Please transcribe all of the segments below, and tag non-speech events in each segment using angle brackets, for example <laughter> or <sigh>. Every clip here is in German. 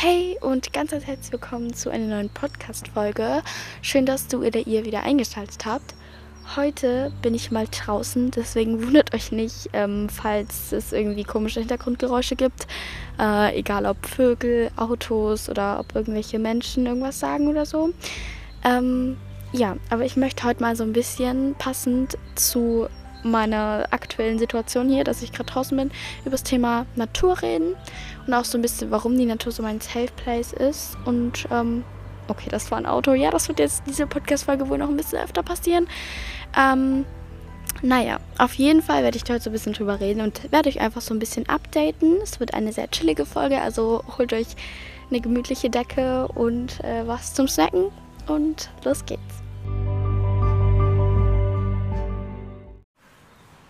Hey und ganz herzlich willkommen zu einer neuen Podcast-Folge. Schön, dass du oder ihr wieder eingeschaltet habt. Heute bin ich mal draußen, deswegen <laughs> wundert euch nicht, ähm, falls es irgendwie komische Hintergrundgeräusche gibt. Äh, egal ob Vögel, Autos oder ob irgendwelche Menschen irgendwas sagen oder so. Ähm, ja, aber ich möchte heute mal so ein bisschen passend zu meiner aktuellen Situation hier, dass ich gerade draußen bin, über das Thema Natur reden und auch so ein bisschen, warum die Natur so mein Safe Place ist. Und ähm, okay, das war ein Auto. Ja, das wird jetzt diese Podcast-Folge wohl noch ein bisschen öfter passieren. Ähm, naja, auf jeden Fall werde ich heute so ein bisschen drüber reden und werde euch einfach so ein bisschen updaten. Es wird eine sehr chillige Folge, also holt euch eine gemütliche Decke und äh, was zum Snacken und los geht's.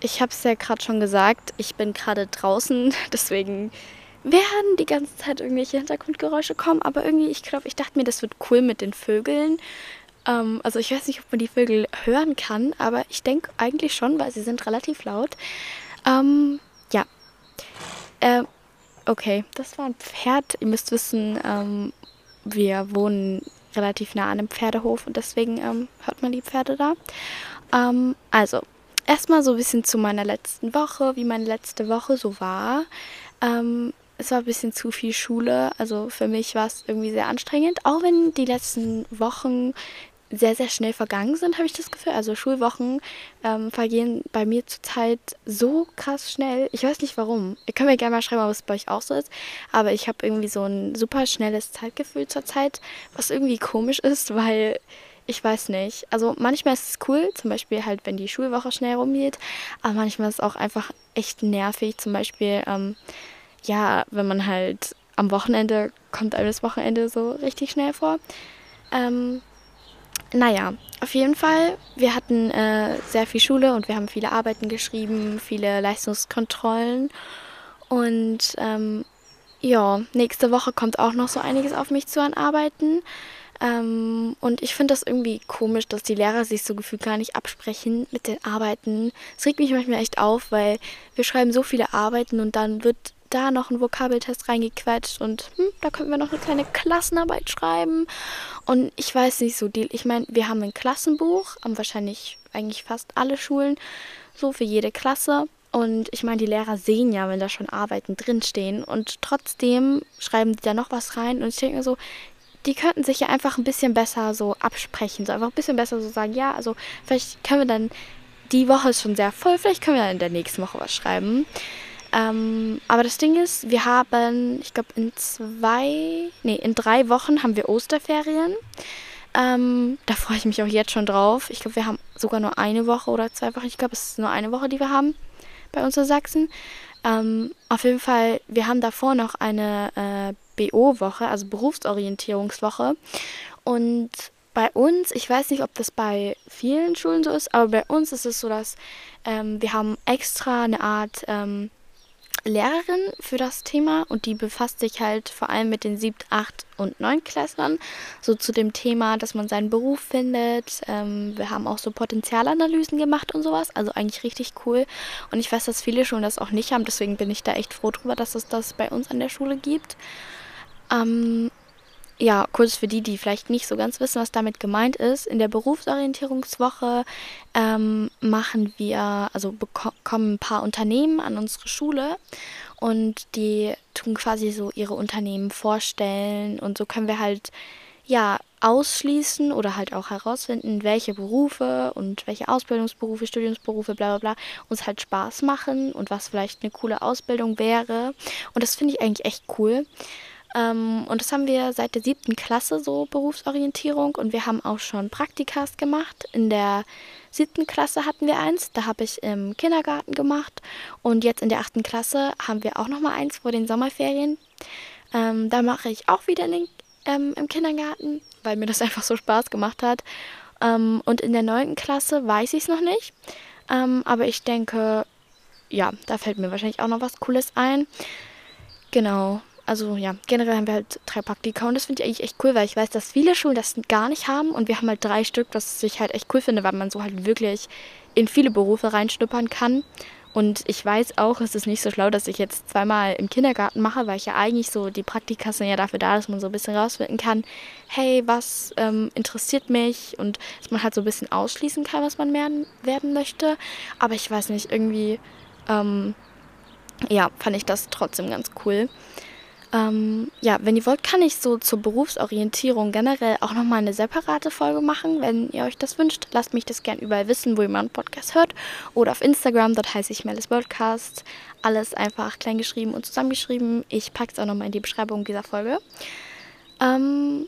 Ich habe es ja gerade schon gesagt, ich bin gerade draußen, <laughs> deswegen werden die ganze Zeit irgendwelche Hintergrundgeräusche kommen, aber irgendwie, ich glaube, ich dachte mir, das wird cool mit den Vögeln. Ähm, also ich weiß nicht, ob man die Vögel hören kann, aber ich denke eigentlich schon, weil sie sind relativ laut. Ähm, ja. Äh, okay, das war ein Pferd. Ihr müsst wissen, ähm, wir wohnen relativ nah an einem Pferdehof und deswegen ähm, hört man die Pferde da. Ähm, also, erstmal so ein bisschen zu meiner letzten Woche, wie meine letzte Woche so war. Ähm, es war ein bisschen zu viel Schule. Also für mich war es irgendwie sehr anstrengend. Auch wenn die letzten Wochen sehr, sehr schnell vergangen sind, habe ich das Gefühl. Also Schulwochen ähm, vergehen bei mir zurzeit so krass schnell. Ich weiß nicht warum. Ihr könnt mir gerne mal schreiben, ob es bei euch auch so ist. Aber ich habe irgendwie so ein super schnelles Zeitgefühl zurzeit, was irgendwie komisch ist, weil ich weiß nicht. Also manchmal ist es cool, zum Beispiel halt, wenn die Schulwoche schnell rumgeht. Aber manchmal ist es auch einfach echt nervig. Zum Beispiel, ähm, ja, wenn man halt am Wochenende kommt einem das Wochenende so richtig schnell vor. Ähm, naja, auf jeden Fall, wir hatten äh, sehr viel Schule und wir haben viele Arbeiten geschrieben, viele Leistungskontrollen. Und ähm, ja, nächste Woche kommt auch noch so einiges auf mich zu an Arbeiten. Ähm, und ich finde das irgendwie komisch, dass die Lehrer sich so gefühlt gar nicht absprechen mit den Arbeiten. Es regt mich manchmal echt auf, weil wir schreiben so viele Arbeiten und dann wird da noch ein Vokabeltest reingequetscht und hm, da könnten wir noch eine kleine Klassenarbeit schreiben. Und ich weiß nicht so, die, ich meine, wir haben ein Klassenbuch, haben wahrscheinlich eigentlich fast alle Schulen, so für jede Klasse. Und ich meine, die Lehrer sehen ja, wenn da schon Arbeiten drinstehen. Und trotzdem schreiben die da noch was rein. Und ich denke mir so, die könnten sich ja einfach ein bisschen besser so absprechen. So einfach ein bisschen besser so sagen, ja, also vielleicht können wir dann, die Woche ist schon sehr voll, vielleicht können wir dann in der nächsten Woche was schreiben. Ähm, aber das Ding ist, wir haben, ich glaube, in zwei, nee, in drei Wochen haben wir Osterferien. Ähm, da freue ich mich auch jetzt schon drauf. Ich glaube, wir haben sogar nur eine Woche oder zwei Wochen. Ich glaube, es ist nur eine Woche, die wir haben bei uns in Sachsen. Ähm, auf jeden Fall, wir haben davor noch eine äh, BO-Woche, also Berufsorientierungswoche. Und bei uns, ich weiß nicht, ob das bei vielen Schulen so ist, aber bei uns ist es so, dass ähm, wir haben extra eine Art ähm, Lehrerin für das Thema und die befasst sich halt vor allem mit den 7., 8. und 9. Klässlern, so zu dem Thema, dass man seinen Beruf findet. Ähm, wir haben auch so Potenzialanalysen gemacht und sowas, also eigentlich richtig cool. Und ich weiß, dass viele Schulen das auch nicht haben, deswegen bin ich da echt froh drüber, dass es das bei uns an der Schule gibt. Ähm, ja, kurz für die, die vielleicht nicht so ganz wissen, was damit gemeint ist. In der Berufsorientierungswoche ähm, machen wir, also kommen ein paar Unternehmen an unsere Schule und die tun quasi so ihre Unternehmen vorstellen und so können wir halt ja ausschließen oder halt auch herausfinden, welche Berufe und welche Ausbildungsberufe, Studiumsberufe, bla bla bla uns halt Spaß machen und was vielleicht eine coole Ausbildung wäre. Und das finde ich eigentlich echt cool. Ähm, und das haben wir seit der siebten Klasse so Berufsorientierung und wir haben auch schon Praktikas gemacht. In der siebten Klasse hatten wir eins, da habe ich im Kindergarten gemacht und jetzt in der achten Klasse haben wir auch noch mal eins vor den Sommerferien. Ähm, da mache ich auch wieder den, ähm, im Kindergarten, weil mir das <laughs> einfach so Spaß gemacht hat. Ähm, und in der neunten Klasse weiß ich es noch nicht, ähm, aber ich denke, ja, da fällt mir wahrscheinlich auch noch was Cooles ein. Genau also ja, generell haben wir halt drei Praktika und das finde ich eigentlich echt cool, weil ich weiß, dass viele Schulen das gar nicht haben und wir haben halt drei Stück, was ich halt echt cool finde, weil man so halt wirklich in viele Berufe reinschnuppern kann Und ich weiß auch, es ist nicht so schlau, dass ich jetzt zweimal im Kindergarten mache, weil ich ja eigentlich so, die Praktika sind ja dafür da, dass man so ein bisschen rausfinden kann, hey, was ähm, interessiert mich und dass man halt so ein bisschen ausschließen kann, was man mehr werden möchte. Aber ich weiß nicht, irgendwie, ähm, ja, fand ich das trotzdem ganz cool. Ähm, ja, wenn ihr wollt, kann ich so zur Berufsorientierung generell auch nochmal eine separate Folge machen. Wenn ihr euch das wünscht, lasst mich das gerne überall wissen, wo ihr meinen Podcast hört. Oder auf Instagram, dort heiße ich Melis Podcast. Alles einfach klein geschrieben und zusammengeschrieben. Ich packe es auch nochmal in die Beschreibung dieser Folge. Ähm,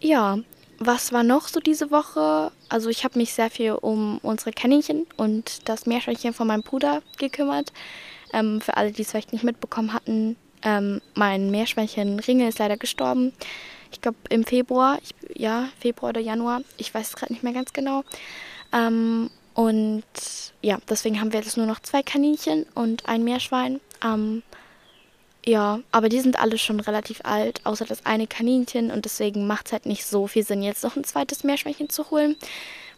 ja, was war noch so diese Woche? Also ich habe mich sehr viel um unsere Kaninchen und das Meerschweinchen von meinem Bruder gekümmert. Ähm, für alle, die es vielleicht nicht mitbekommen hatten, ähm, mein Meerschweinchen Ringe ist leider gestorben. Ich glaube im Februar, ich, ja, Februar oder Januar. Ich weiß es gerade nicht mehr ganz genau. Ähm, und ja, deswegen haben wir jetzt nur noch zwei Kaninchen und ein Meerschwein. Ähm, ja, aber die sind alle schon relativ alt, außer das eine Kaninchen. Und deswegen macht es halt nicht so viel Sinn, jetzt noch ein zweites Meerschweinchen zu holen.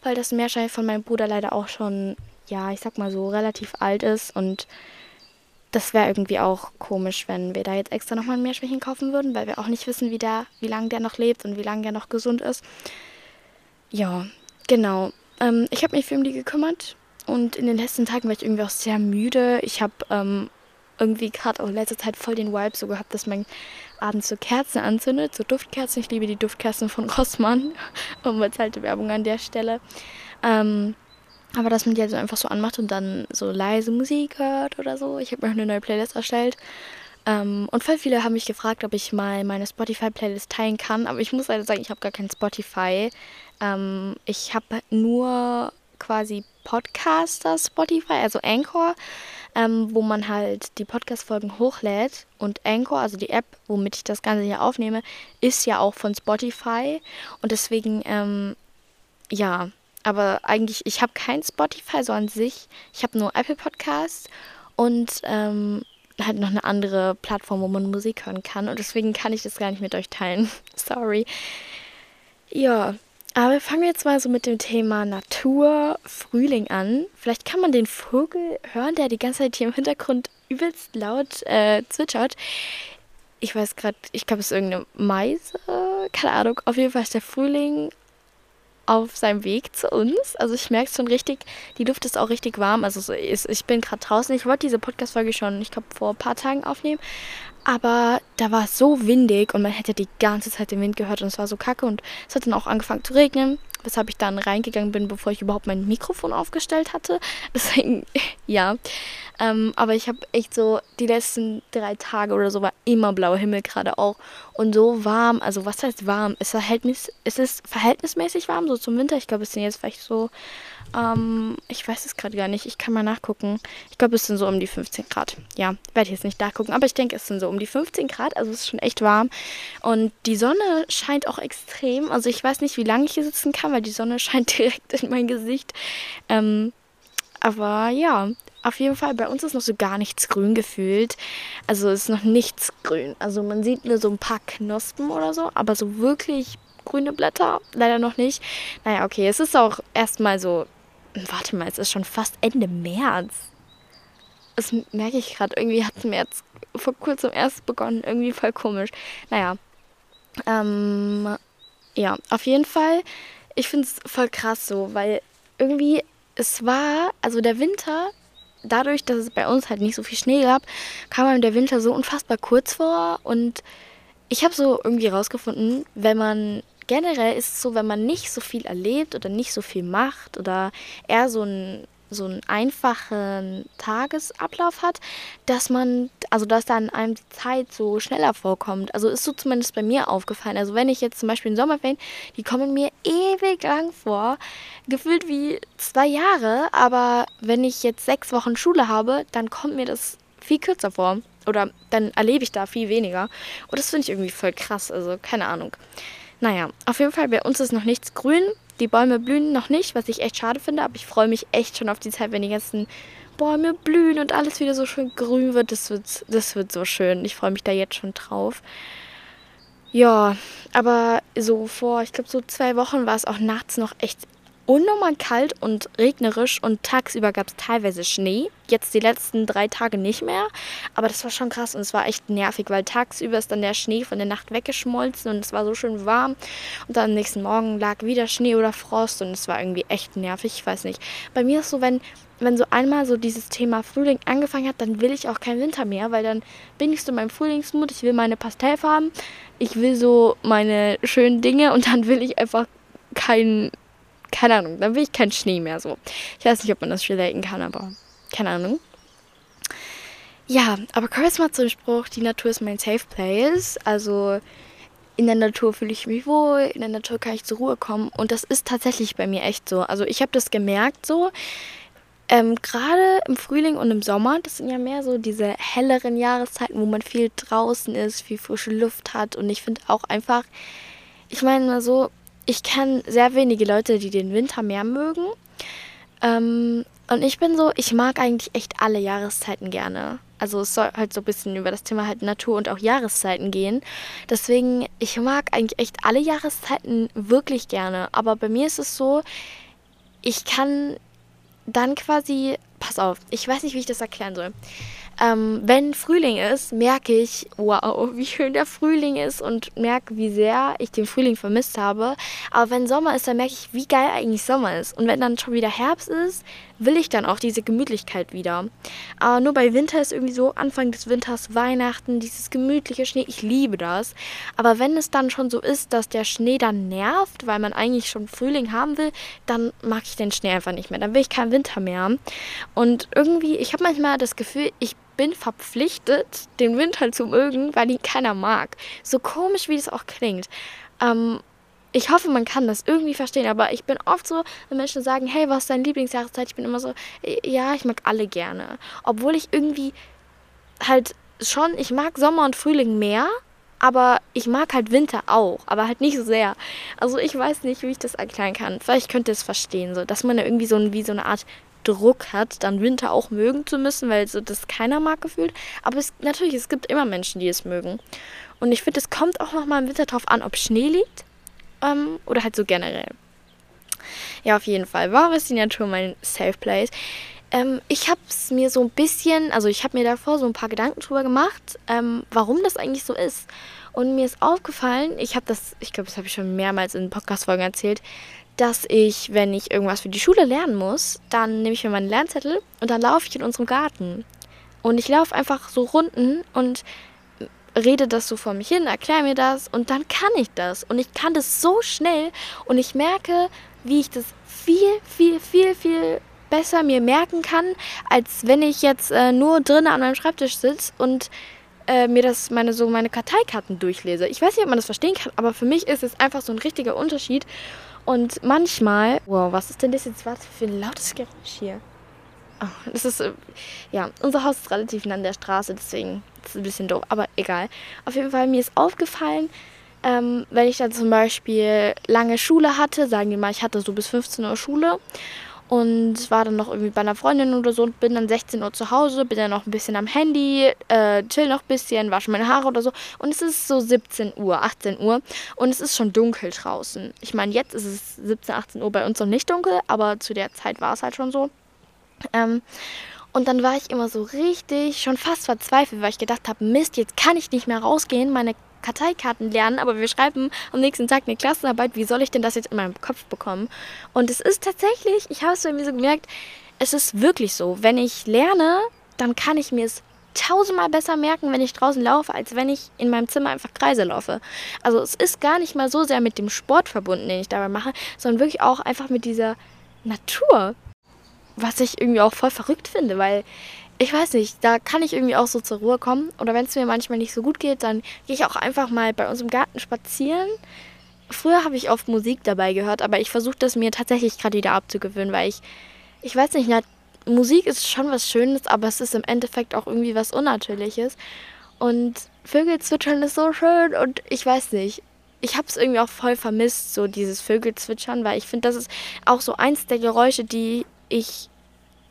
Weil das Meerschwein von meinem Bruder leider auch schon, ja, ich sag mal so, relativ alt ist. Und das wäre irgendwie auch komisch, wenn wir da jetzt extra nochmal ein Meerschweinchen kaufen würden, weil wir auch nicht wissen, wie, wie lange der noch lebt und wie lange der noch gesund ist. Ja, genau. Ähm, ich habe mich für die gekümmert und in den letzten Tagen war ich irgendwie auch sehr müde. Ich habe ähm, irgendwie gerade auch in letzter Zeit voll den Vibe so gehabt, dass man abends so Kerzen anzündet, so Duftkerzen. Ich liebe die Duftkerzen von Rossmann. <laughs> Unbezahlte Werbung an der Stelle. Ähm, aber dass man die halt so einfach so anmacht und dann so leise Musik hört oder so. Ich habe mir auch eine neue Playlist erstellt. Ähm, und voll viele haben mich gefragt, ob ich mal meine Spotify-Playlist teilen kann. Aber ich muss leider sagen, ich habe gar kein Spotify. Ähm, ich habe nur quasi Podcaster Spotify, also Anchor, ähm, wo man halt die Podcast-Folgen hochlädt. Und Anchor, also die App, womit ich das Ganze hier aufnehme, ist ja auch von Spotify. Und deswegen, ähm, ja, aber eigentlich, ich habe kein Spotify so an sich. Ich habe nur Apple Podcasts und ähm, halt noch eine andere Plattform, wo man Musik hören kann. Und deswegen kann ich das gar nicht mit euch teilen. <laughs> Sorry. Ja, aber fangen wir jetzt mal so mit dem Thema Natur, Frühling an. Vielleicht kann man den Vogel hören, der die ganze Zeit hier im Hintergrund übelst laut äh, zwitschert. Ich weiß gerade, ich glaube, es ist irgendeine Meise. Keine Ahnung. Auf jeden Fall ist der Frühling auf seinem Weg zu uns. Also ich merke es schon richtig, die Luft ist auch richtig warm. Also ich bin gerade draußen. Ich wollte diese Podcast-Folge schon, ich glaube, vor ein paar Tagen aufnehmen. Aber da war es so windig und man hätte die ganze Zeit den Wind gehört und es war so kacke und es hat dann auch angefangen zu regnen, weshalb ich dann reingegangen bin, bevor ich überhaupt mein Mikrofon aufgestellt hatte. <laughs> Deswegen, ja. Ähm, aber ich habe echt so, die letzten drei Tage oder so war immer blauer Himmel gerade auch. Und so warm, also was heißt warm? Es, Verhältnis, es ist verhältnismäßig warm, so zum Winter. Ich glaube, es sind jetzt vielleicht so, ähm, ich weiß es gerade gar nicht. Ich kann mal nachgucken. Ich glaube, es sind so um die 15 Grad. Ja, werde ich jetzt nicht nachgucken. Aber ich denke, es sind so um die 15 Grad. Also es ist schon echt warm. Und die Sonne scheint auch extrem. Also ich weiß nicht, wie lange ich hier sitzen kann, weil die Sonne <laughs> scheint direkt in mein Gesicht. Ähm, aber ja, auf jeden Fall, bei uns ist noch so gar nichts grün gefühlt. Also ist noch nichts grün. Also man sieht nur so ein paar Knospen oder so, aber so wirklich grüne Blätter leider noch nicht. Naja, okay, es ist auch erstmal so. Warte mal, es ist schon fast Ende März. Das merke ich gerade. Irgendwie hat es März vor kurzem erst begonnen. Irgendwie voll komisch. Naja. Ähm, ja, auf jeden Fall. Ich finde es voll krass so, weil irgendwie es war, also der Winter dadurch, dass es bei uns halt nicht so viel Schnee gab, kam einem der Winter so unfassbar kurz vor. Und ich habe so irgendwie rausgefunden, wenn man generell ist es so, wenn man nicht so viel erlebt oder nicht so viel macht oder eher so ein so einen einfachen Tagesablauf hat, dass man, also dass dann einem die Zeit so schneller vorkommt. Also ist so zumindest bei mir aufgefallen. Also wenn ich jetzt zum Beispiel in Sommerferien, die kommen mir ewig lang vor, gefühlt wie zwei Jahre, aber wenn ich jetzt sechs Wochen Schule habe, dann kommt mir das viel kürzer vor. Oder dann erlebe ich da viel weniger. Und das finde ich irgendwie voll krass. Also keine Ahnung. Naja, auf jeden Fall, bei uns ist noch nichts grün. Die Bäume blühen noch nicht, was ich echt schade finde, aber ich freue mich echt schon auf die Zeit, wenn die ganzen Bäume blühen und alles wieder so schön grün wird. Das wird, das wird so schön. Ich freue mich da jetzt schon drauf. Ja, aber so vor, ich glaube, so zwei Wochen war es auch nachts noch echt unnormal kalt und regnerisch und tagsüber gab es teilweise Schnee. Jetzt die letzten drei Tage nicht mehr. Aber das war schon krass und es war echt nervig, weil tagsüber ist dann der Schnee von der Nacht weggeschmolzen und es war so schön warm. Und dann am nächsten Morgen lag wieder Schnee oder Frost und es war irgendwie echt nervig. Ich weiß nicht. Bei mir ist so, wenn wenn so einmal so dieses Thema Frühling angefangen hat, dann will ich auch keinen Winter mehr, weil dann bin ich so in meinem Frühlingsmut. Ich will meine Pastellfarben, ich will so meine schönen Dinge und dann will ich einfach keinen, keine Ahnung, dann will ich keinen Schnee mehr so. Ich weiß nicht, ob man das relaten kann, aber keine Ahnung. Ja, aber Chris macht so einen Spruch, die Natur ist mein Safe Place. Also in der Natur fühle ich mich wohl, in der Natur kann ich zur Ruhe kommen. Und das ist tatsächlich bei mir echt so. Also ich habe das gemerkt so. Ähm, Gerade im Frühling und im Sommer, das sind ja mehr so diese helleren Jahreszeiten, wo man viel draußen ist, viel frische Luft hat. Und ich finde auch einfach, ich meine mal so, ich kenne sehr wenige Leute, die den Winter mehr mögen. Ähm, und ich bin so, ich mag eigentlich echt alle Jahreszeiten gerne. Also es soll halt so ein bisschen über das Thema halt Natur und auch Jahreszeiten gehen. Deswegen, ich mag eigentlich echt alle Jahreszeiten wirklich gerne. Aber bei mir ist es so, ich kann dann quasi, pass auf, ich weiß nicht, wie ich das erklären soll. Ähm, wenn Frühling ist, merke ich, wow, wie schön der Frühling ist und merke, wie sehr ich den Frühling vermisst habe. Aber wenn Sommer ist, dann merke ich, wie geil eigentlich Sommer ist. Und wenn dann schon wieder Herbst ist, will ich dann auch diese Gemütlichkeit wieder. Aber nur bei Winter ist irgendwie so, Anfang des Winters, Weihnachten, dieses gemütliche Schnee, ich liebe das. Aber wenn es dann schon so ist, dass der Schnee dann nervt, weil man eigentlich schon Frühling haben will, dann mag ich den Schnee einfach nicht mehr. Dann will ich keinen Winter mehr. Und irgendwie, ich habe manchmal das Gefühl, ich bin verpflichtet, den Winter zu mögen, weil ihn keiner mag. So komisch, wie das auch klingt. Ähm, ich hoffe, man kann das irgendwie verstehen, aber ich bin oft so, wenn Menschen sagen, hey, was ist deine Lieblingsjahreszeit? Ich bin immer so, ja, ich mag alle gerne. Obwohl ich irgendwie halt schon, ich mag Sommer und Frühling mehr, aber ich mag halt Winter auch, aber halt nicht so sehr. Also ich weiß nicht, wie ich das erklären kann. Vielleicht könnt ihr es verstehen, so, dass man da irgendwie so, wie so eine Art Druck hat, dann Winter auch mögen zu müssen, weil so das keiner mag gefühlt. Aber es, natürlich, es gibt immer Menschen, die es mögen. Und ich finde, es kommt auch nochmal im Winter drauf an, ob Schnee liegt ähm, oder halt so generell. Ja, auf jeden Fall. Warum ist die Natur mein Safe Place? Ähm, ich habe es mir so ein bisschen, also ich habe mir davor so ein paar Gedanken drüber gemacht, ähm, warum das eigentlich so ist. Und mir ist aufgefallen, ich habe das, ich glaube, das habe ich schon mehrmals in Podcast-Folgen erzählt, dass ich, wenn ich irgendwas für die Schule lernen muss, dann nehme ich mir meinen Lernzettel und dann laufe ich in unserem Garten. Und ich laufe einfach so Runden und rede das so vor mich hin, erkläre mir das und dann kann ich das. Und ich kann das so schnell und ich merke, wie ich das viel, viel, viel, viel besser mir merken kann, als wenn ich jetzt äh, nur drinnen an meinem Schreibtisch sitze und äh, mir das meine so meine Karteikarten durchlese. Ich weiß nicht, ob man das verstehen kann, aber für mich ist es einfach so ein richtiger Unterschied. Und manchmal, wow, was ist denn das jetzt? Was für ein lautes Geräusch hier? Das ist, äh, ja, unser Haus ist relativ nah an der Straße, deswegen ist es ein bisschen doof, aber egal. Auf jeden Fall, mir ist aufgefallen, ähm, wenn ich dann zum Beispiel lange Schule hatte, sagen wir mal, ich hatte so bis 15 Uhr Schule und war dann noch irgendwie bei einer Freundin oder so und bin dann 16 Uhr zu Hause, bin dann noch ein bisschen am Handy, äh, chill noch ein bisschen, wasche meine Haare oder so und es ist so 17 Uhr, 18 Uhr und es ist schon dunkel draußen. Ich meine, jetzt ist es 17, 18 Uhr bei uns noch nicht dunkel, aber zu der Zeit war es halt schon so. Ähm, und dann war ich immer so richtig, schon fast verzweifelt, weil ich gedacht habe, Mist, jetzt kann ich nicht mehr rausgehen, meine Karteikarten lernen, aber wir schreiben am nächsten Tag eine Klassenarbeit. Wie soll ich denn das jetzt in meinem Kopf bekommen? Und es ist tatsächlich, ich habe es bei mir so gemerkt, es ist wirklich so. Wenn ich lerne, dann kann ich mir es tausendmal besser merken, wenn ich draußen laufe, als wenn ich in meinem Zimmer einfach Kreise laufe. Also es ist gar nicht mal so sehr mit dem Sport verbunden, den ich dabei mache, sondern wirklich auch einfach mit dieser Natur. Was ich irgendwie auch voll verrückt finde, weil ich weiß nicht, da kann ich irgendwie auch so zur Ruhe kommen. Oder wenn es mir manchmal nicht so gut geht, dann gehe ich auch einfach mal bei uns im Garten spazieren. Früher habe ich oft Musik dabei gehört, aber ich versuche das mir tatsächlich gerade wieder abzugewöhnen, weil ich, ich weiß nicht, na, Musik ist schon was Schönes, aber es ist im Endeffekt auch irgendwie was Unnatürliches. Und Vögel zwitschern ist so schön und ich weiß nicht, ich habe es irgendwie auch voll vermisst, so dieses Vögelzwitschern, weil ich finde, das ist auch so eins der Geräusche, die ich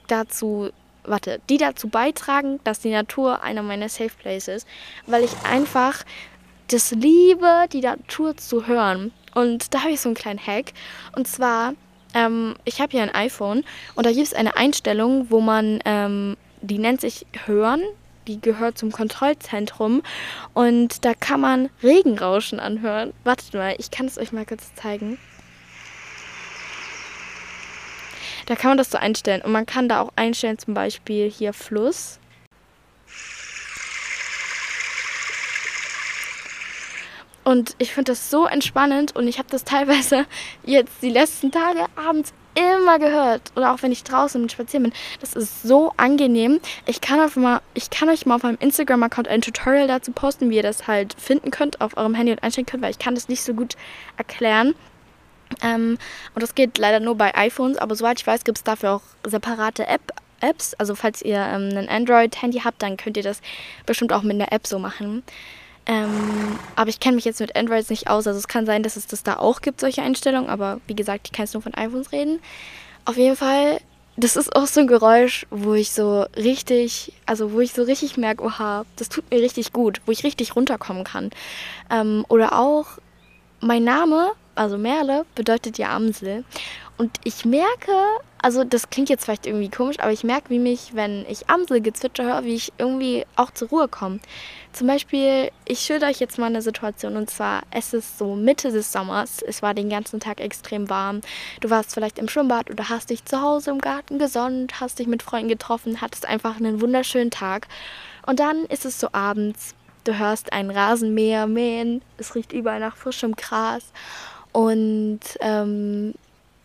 dazu warte, die dazu beitragen, dass die Natur einer meiner Safe Places ist, weil ich einfach das liebe, die Natur zu hören. Und da habe ich so einen kleinen Hack. Und zwar, Ähm, ich habe hier ein iPhone und da gibt es eine Einstellung, wo man, ähm, die nennt sich Hören. Die gehört zum Kontrollzentrum und da kann man Regenrauschen anhören. Wartet mal, ich kann es euch mal kurz zeigen. Da kann man das so einstellen. Und man kann da auch einstellen, zum Beispiel hier Fluss. Und ich finde das so entspannend und ich habe das teilweise <laughs> jetzt die letzten Tage abends immer gehört. Oder auch wenn ich draußen spazieren bin. Das ist so angenehm. Ich kann, auf mal, ich kann euch mal auf meinem Instagram-Account ein Tutorial dazu posten, wie ihr das halt finden könnt auf eurem Handy und einstellen könnt, weil ich kann das nicht so gut erklären. Ähm, und das geht leider nur bei iPhones, aber soweit ich weiß, gibt es dafür auch separate App, Apps. Also falls ihr ähm, ein Android-Handy habt, dann könnt ihr das bestimmt auch mit einer App so machen. Ähm, aber ich kenne mich jetzt mit Androids nicht aus. Also es kann sein, dass es das da auch gibt, solche Einstellungen. Aber wie gesagt, ich kann jetzt nur von iPhones reden. Auf jeden Fall, das ist auch so ein Geräusch, wo ich so richtig, also wo ich so richtig merke, oha, das tut mir richtig gut, wo ich richtig runterkommen kann. Ähm, oder auch mein Name also Merle bedeutet ja Amsel. Und ich merke, also das klingt jetzt vielleicht irgendwie komisch, aber ich merke, wie mich, wenn ich Amselgezwitscher höre, wie ich irgendwie auch zur Ruhe komme. Zum Beispiel, ich schilder euch jetzt mal eine Situation und zwar, es ist so Mitte des Sommers, es war den ganzen Tag extrem warm. Du warst vielleicht im Schwimmbad oder hast dich zu Hause im Garten gesonnt, hast dich mit Freunden getroffen, hattest einfach einen wunderschönen Tag. Und dann ist es so abends, du hörst einen Rasenmäher mähen, es riecht überall nach frischem Gras und ähm,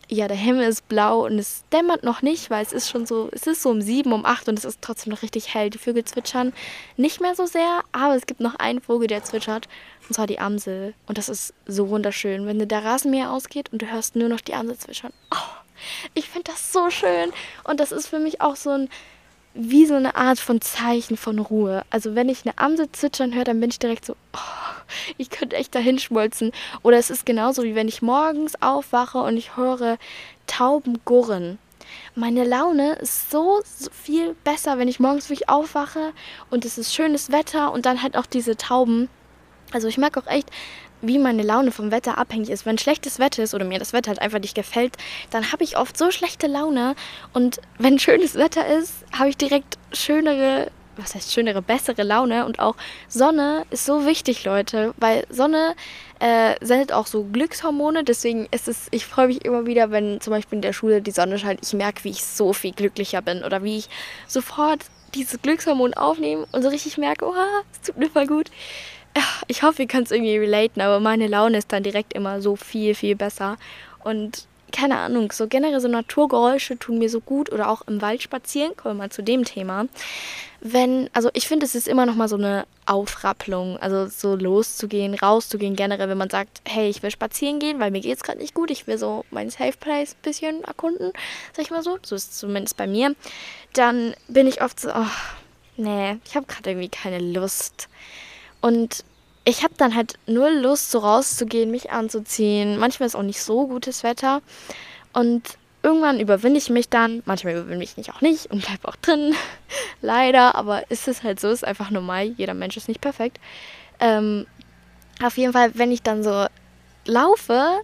ja, der Himmel ist blau und es dämmert noch nicht, weil es ist schon so, es ist so um sieben, um acht und es ist trotzdem noch richtig hell. Die Vögel zwitschern nicht mehr so sehr, aber es gibt noch einen Vogel, der zwitschert, und zwar die Amsel. Und das ist so wunderschön, wenn der Rasenmäher ausgeht und du hörst nur noch die Amsel zwitschern. Oh, ich finde das so schön und das ist für mich auch so ein wie so eine Art von Zeichen von Ruhe. Also wenn ich eine Amsel zwitschern höre, dann bin ich direkt so, oh, ich könnte echt dahin schmolzen. Oder es ist genauso wie wenn ich morgens aufwache und ich höre Tauben gurren. Meine Laune ist so, so viel besser, wenn ich morgens wirklich aufwache und es ist schönes Wetter und dann halt auch diese Tauben. Also ich mag auch echt, wie meine Laune vom Wetter abhängig ist. Wenn schlechtes Wetter ist oder mir das Wetter halt einfach nicht gefällt, dann habe ich oft so schlechte Laune. Und wenn schönes Wetter ist, habe ich direkt schönere, was heißt schönere, bessere Laune. Und auch Sonne ist so wichtig, Leute, weil Sonne äh, sendet auch so Glückshormone. Deswegen ist es, ich freue mich immer wieder, wenn zum Beispiel in der Schule die Sonne scheint. Ich merke, wie ich so viel glücklicher bin oder wie ich sofort dieses Glückshormon aufnehme und so richtig merke, oh, es tut mir voll gut <laughs> ich hoffe, ihr könnt es irgendwie relaten, aber meine Laune ist dann direkt immer so viel, viel besser. Und keine Ahnung, so generell so Naturgeräusche tun mir so gut oder auch im Wald spazieren, kommen wir mal zu dem Thema. Wenn, also ich finde, es ist immer noch mal so eine Aufrapplung, also so loszugehen, rauszugehen generell, wenn man sagt, hey, ich will spazieren gehen, weil mir geht es gerade nicht gut, ich will so mein Safe Place ein bisschen erkunden, sag ich mal so, so ist es zumindest bei mir, dann bin ich oft so, oh, nee, ich habe gerade irgendwie keine Lust. Und ich habe dann halt nur Lust, so rauszugehen, mich anzuziehen. Manchmal ist auch nicht so gutes Wetter. Und irgendwann überwinde ich mich dann. Manchmal überwinde ich mich auch nicht und bleibe auch drin. <laughs> Leider, aber ist es halt so, ist einfach normal. Jeder Mensch ist nicht perfekt. Ähm, auf jeden Fall, wenn ich dann so laufe,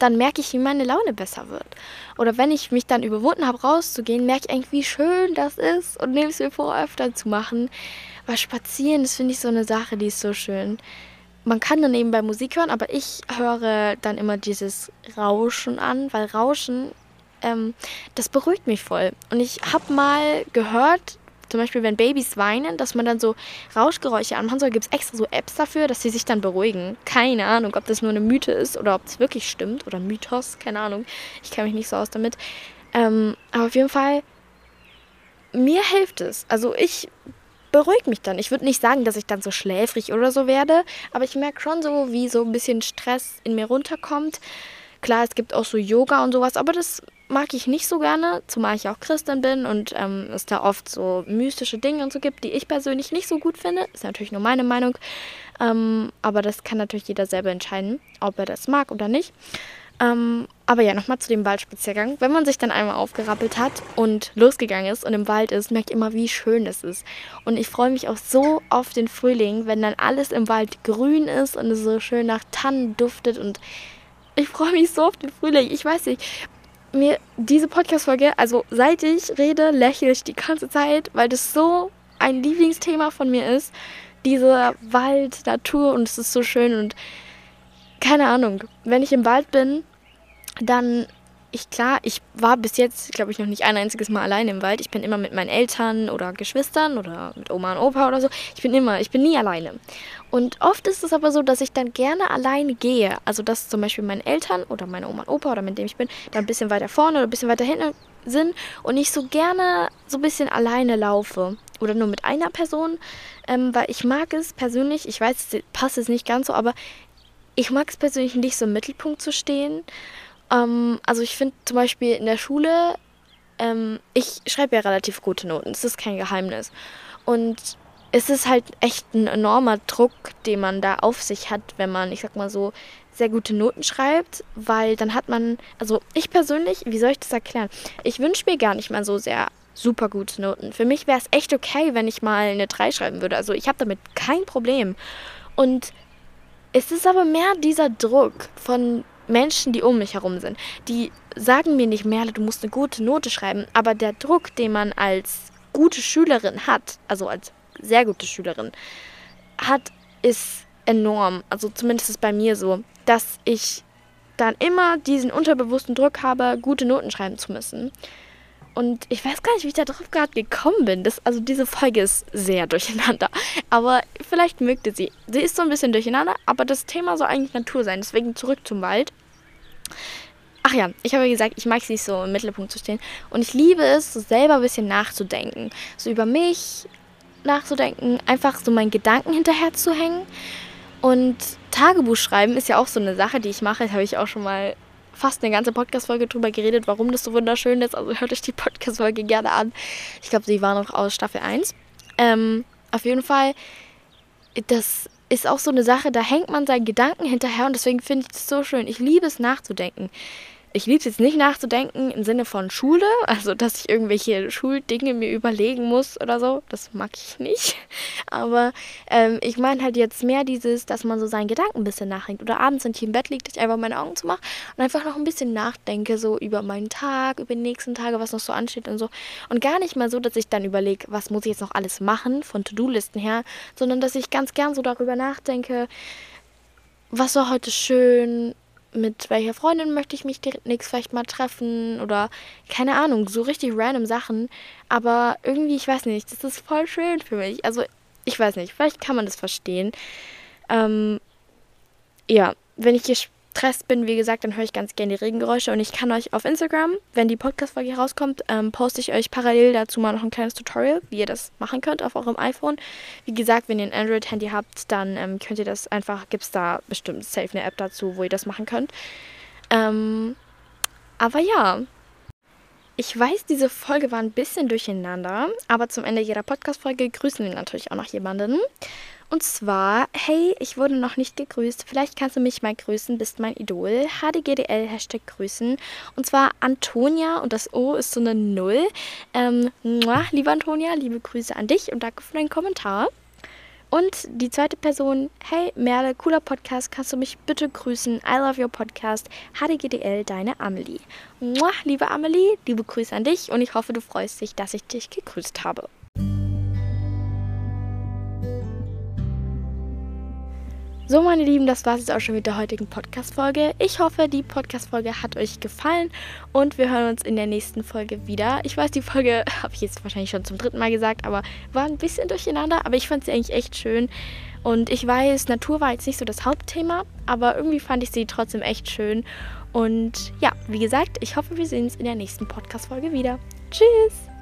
dann merke ich, wie meine Laune besser wird. Oder wenn ich mich dann überwunden habe, rauszugehen, merke ich eigentlich, wie schön das ist und nehme es mir vor, öfter zu machen. Weil spazieren, das finde ich so eine Sache, die ist so schön. Man kann dann nebenbei Musik hören, aber ich höre dann immer dieses Rauschen an, weil Rauschen, ähm, das beruhigt mich voll. Und ich habe mal gehört, zum Beispiel, wenn Babys weinen, dass man dann so Rauschgeräusche anmachen soll, gibt es extra so Apps dafür, dass sie sich dann beruhigen. Keine Ahnung, ob das nur eine Mythe ist oder ob es wirklich stimmt oder Mythos, keine Ahnung. Ich kenne mich nicht so aus damit. Ähm, aber auf jeden Fall, mir hilft es. Also ich beruhigt mich dann. Ich würde nicht sagen, dass ich dann so schläfrig oder so werde, aber ich merke schon so, wie so ein bisschen Stress in mir runterkommt. Klar, es gibt auch so Yoga und sowas, aber das mag ich nicht so gerne, zumal ich auch Christin bin und ähm, es da oft so mystische Dinge und so gibt, die ich persönlich nicht so gut finde. Ist natürlich nur meine Meinung, ähm, aber das kann natürlich jeder selber entscheiden, ob er das mag oder nicht. Ähm, aber ja, nochmal zu dem Waldspaziergang. Wenn man sich dann einmal aufgerappelt hat und losgegangen ist und im Wald ist, merkt immer, wie schön das ist. Und ich freue mich auch so auf den Frühling, wenn dann alles im Wald grün ist und es so schön nach Tannen duftet. Und ich freue mich so auf den Frühling. Ich weiß nicht, mir diese Podcast-Folge, also seit ich rede, lächle ich die ganze Zeit, weil das so ein Lieblingsthema von mir ist. Dieser Wald, Natur und es ist so schön und keine Ahnung, wenn ich im Wald bin, dann ich klar, ich war bis jetzt, glaube ich, noch nicht ein einziges Mal allein im Wald. Ich bin immer mit meinen Eltern oder Geschwistern oder mit Oma und Opa oder so. Ich bin immer, ich bin nie alleine. Und oft ist es aber so, dass ich dann gerne alleine gehe. Also dass zum Beispiel meine Eltern oder meine Oma und Opa oder mit dem ich bin, dann ein bisschen weiter vorne oder ein bisschen weiter hinten sind und ich so gerne so ein bisschen alleine laufe. Oder nur mit einer Person, ähm, weil ich mag es persönlich, ich weiß, es passt es nicht ganz so, aber ich mag es persönlich nicht so im Mittelpunkt zu stehen. Ähm, also ich finde zum Beispiel in der Schule, ähm, ich schreibe ja relativ gute Noten, das ist kein Geheimnis. Und es ist halt echt ein enormer Druck, den man da auf sich hat, wenn man, ich sag mal so, sehr gute Noten schreibt, weil dann hat man, also ich persönlich, wie soll ich das erklären? Ich wünsche mir gar nicht mal so sehr super gute Noten. Für mich wäre es echt okay, wenn ich mal eine 3 schreiben würde. Also ich habe damit kein Problem. Und es ist aber mehr dieser Druck von Menschen, die um mich herum sind. Die sagen mir nicht, mehr, du musst eine gute Note schreiben, aber der Druck, den man als gute Schülerin hat, also als sehr gute Schülerin, hat, ist enorm. Also zumindest ist es bei mir so, dass ich dann immer diesen unterbewussten Druck habe, gute Noten schreiben zu müssen. Und ich weiß gar nicht, wie ich da drauf gerade gekommen bin. Das, also diese Folge ist sehr <laughs> durcheinander. Aber vielleicht mögt ihr sie. Sie ist so ein bisschen durcheinander, aber das Thema soll eigentlich Natur sein. Deswegen zurück zum Wald. Ach ja, ich habe ja gesagt, ich mag es nicht so im Mittelpunkt zu stehen. Und ich liebe es, so selber ein bisschen nachzudenken. So über mich nachzudenken, einfach so meinen Gedanken hinterher zu hängen. Und Tagebuch schreiben ist ja auch so eine Sache, die ich mache. Da habe ich auch schon mal fast eine ganze Podcast-Folge drüber geredet, warum das so wunderschön ist. Also hört euch die Podcast-Folge gerne an. Ich glaube, sie war noch aus Staffel 1. Ähm, auf jeden Fall, das ist auch so eine Sache, da hängt man seinen Gedanken hinterher und deswegen finde ich es so schön. Ich liebe es nachzudenken ich liebe es jetzt nicht nachzudenken im Sinne von Schule, <laughs> also dass ich irgendwelche Schuldinge mir überlegen muss oder so. Das mag ich nicht. <laughs> Aber ähm, ich meine halt jetzt mehr dieses, dass man so seinen Gedanken ein bisschen nachdenkt. Oder abends, wenn ich im Bett liege, dass ich einfach meine Augen zumache und einfach noch ein bisschen nachdenke, so über meinen Tag, über die nächsten Tage, was noch so ansteht und so. Und gar nicht mal so, dass ich dann überlege, was muss ich jetzt noch alles machen, von To-Do-Listen her, sondern dass ich ganz gern so darüber nachdenke, was war heute schön, mit welcher Freundin möchte ich mich demnächst vielleicht mal treffen oder keine Ahnung, so richtig random Sachen. Aber irgendwie, ich weiß nicht, das ist voll schön für mich. Also, ich weiß nicht, vielleicht kann man das verstehen. Ähm, ja, wenn ich gestresst bin, wie gesagt, dann höre ich ganz gerne die Regengeräusche und ich kann euch auf Instagram, wenn die Podcast-Folge herauskommt, ähm, poste ich euch parallel dazu mal noch ein kleines Tutorial, wie ihr das machen könnt auf eurem iPhone. Wie gesagt, wenn ihr ein Android-Handy habt, dann ähm, könnt ihr das einfach, gibt es da bestimmt safe eine App dazu, wo ihr das machen könnt. Ähm, aber ja, ich weiß, diese Folge war ein bisschen durcheinander, aber zum Ende jeder Podcast-Folge grüßen wir natürlich auch noch jemanden. Und zwar, hey, ich wurde noch nicht gegrüßt. Vielleicht kannst du mich mal grüßen, bist mein Idol. HDGDL, Hashtag grüßen. Und zwar Antonia und das O ist so eine Null. Ähm, liebe Antonia, liebe Grüße an dich und danke für deinen Kommentar. Und die zweite Person, hey Merle, cooler Podcast, kannst du mich bitte grüßen? I love your podcast. HDGDL, deine Amelie. Muah, liebe Amelie, liebe Grüße an dich und ich hoffe, du freust dich, dass ich dich gegrüßt habe. So, meine Lieben, das war es jetzt auch schon mit der heutigen Podcast-Folge. Ich hoffe, die Podcast-Folge hat euch gefallen und wir hören uns in der nächsten Folge wieder. Ich weiß, die Folge <laughs> habe ich jetzt wahrscheinlich schon zum dritten Mal gesagt, aber war ein bisschen durcheinander, aber ich fand sie eigentlich echt schön. Und ich weiß, Natur war jetzt nicht so das Hauptthema, aber irgendwie fand ich sie trotzdem echt schön. Und ja, wie gesagt, ich hoffe, wir sehen uns in der nächsten Podcast-Folge wieder. Tschüss!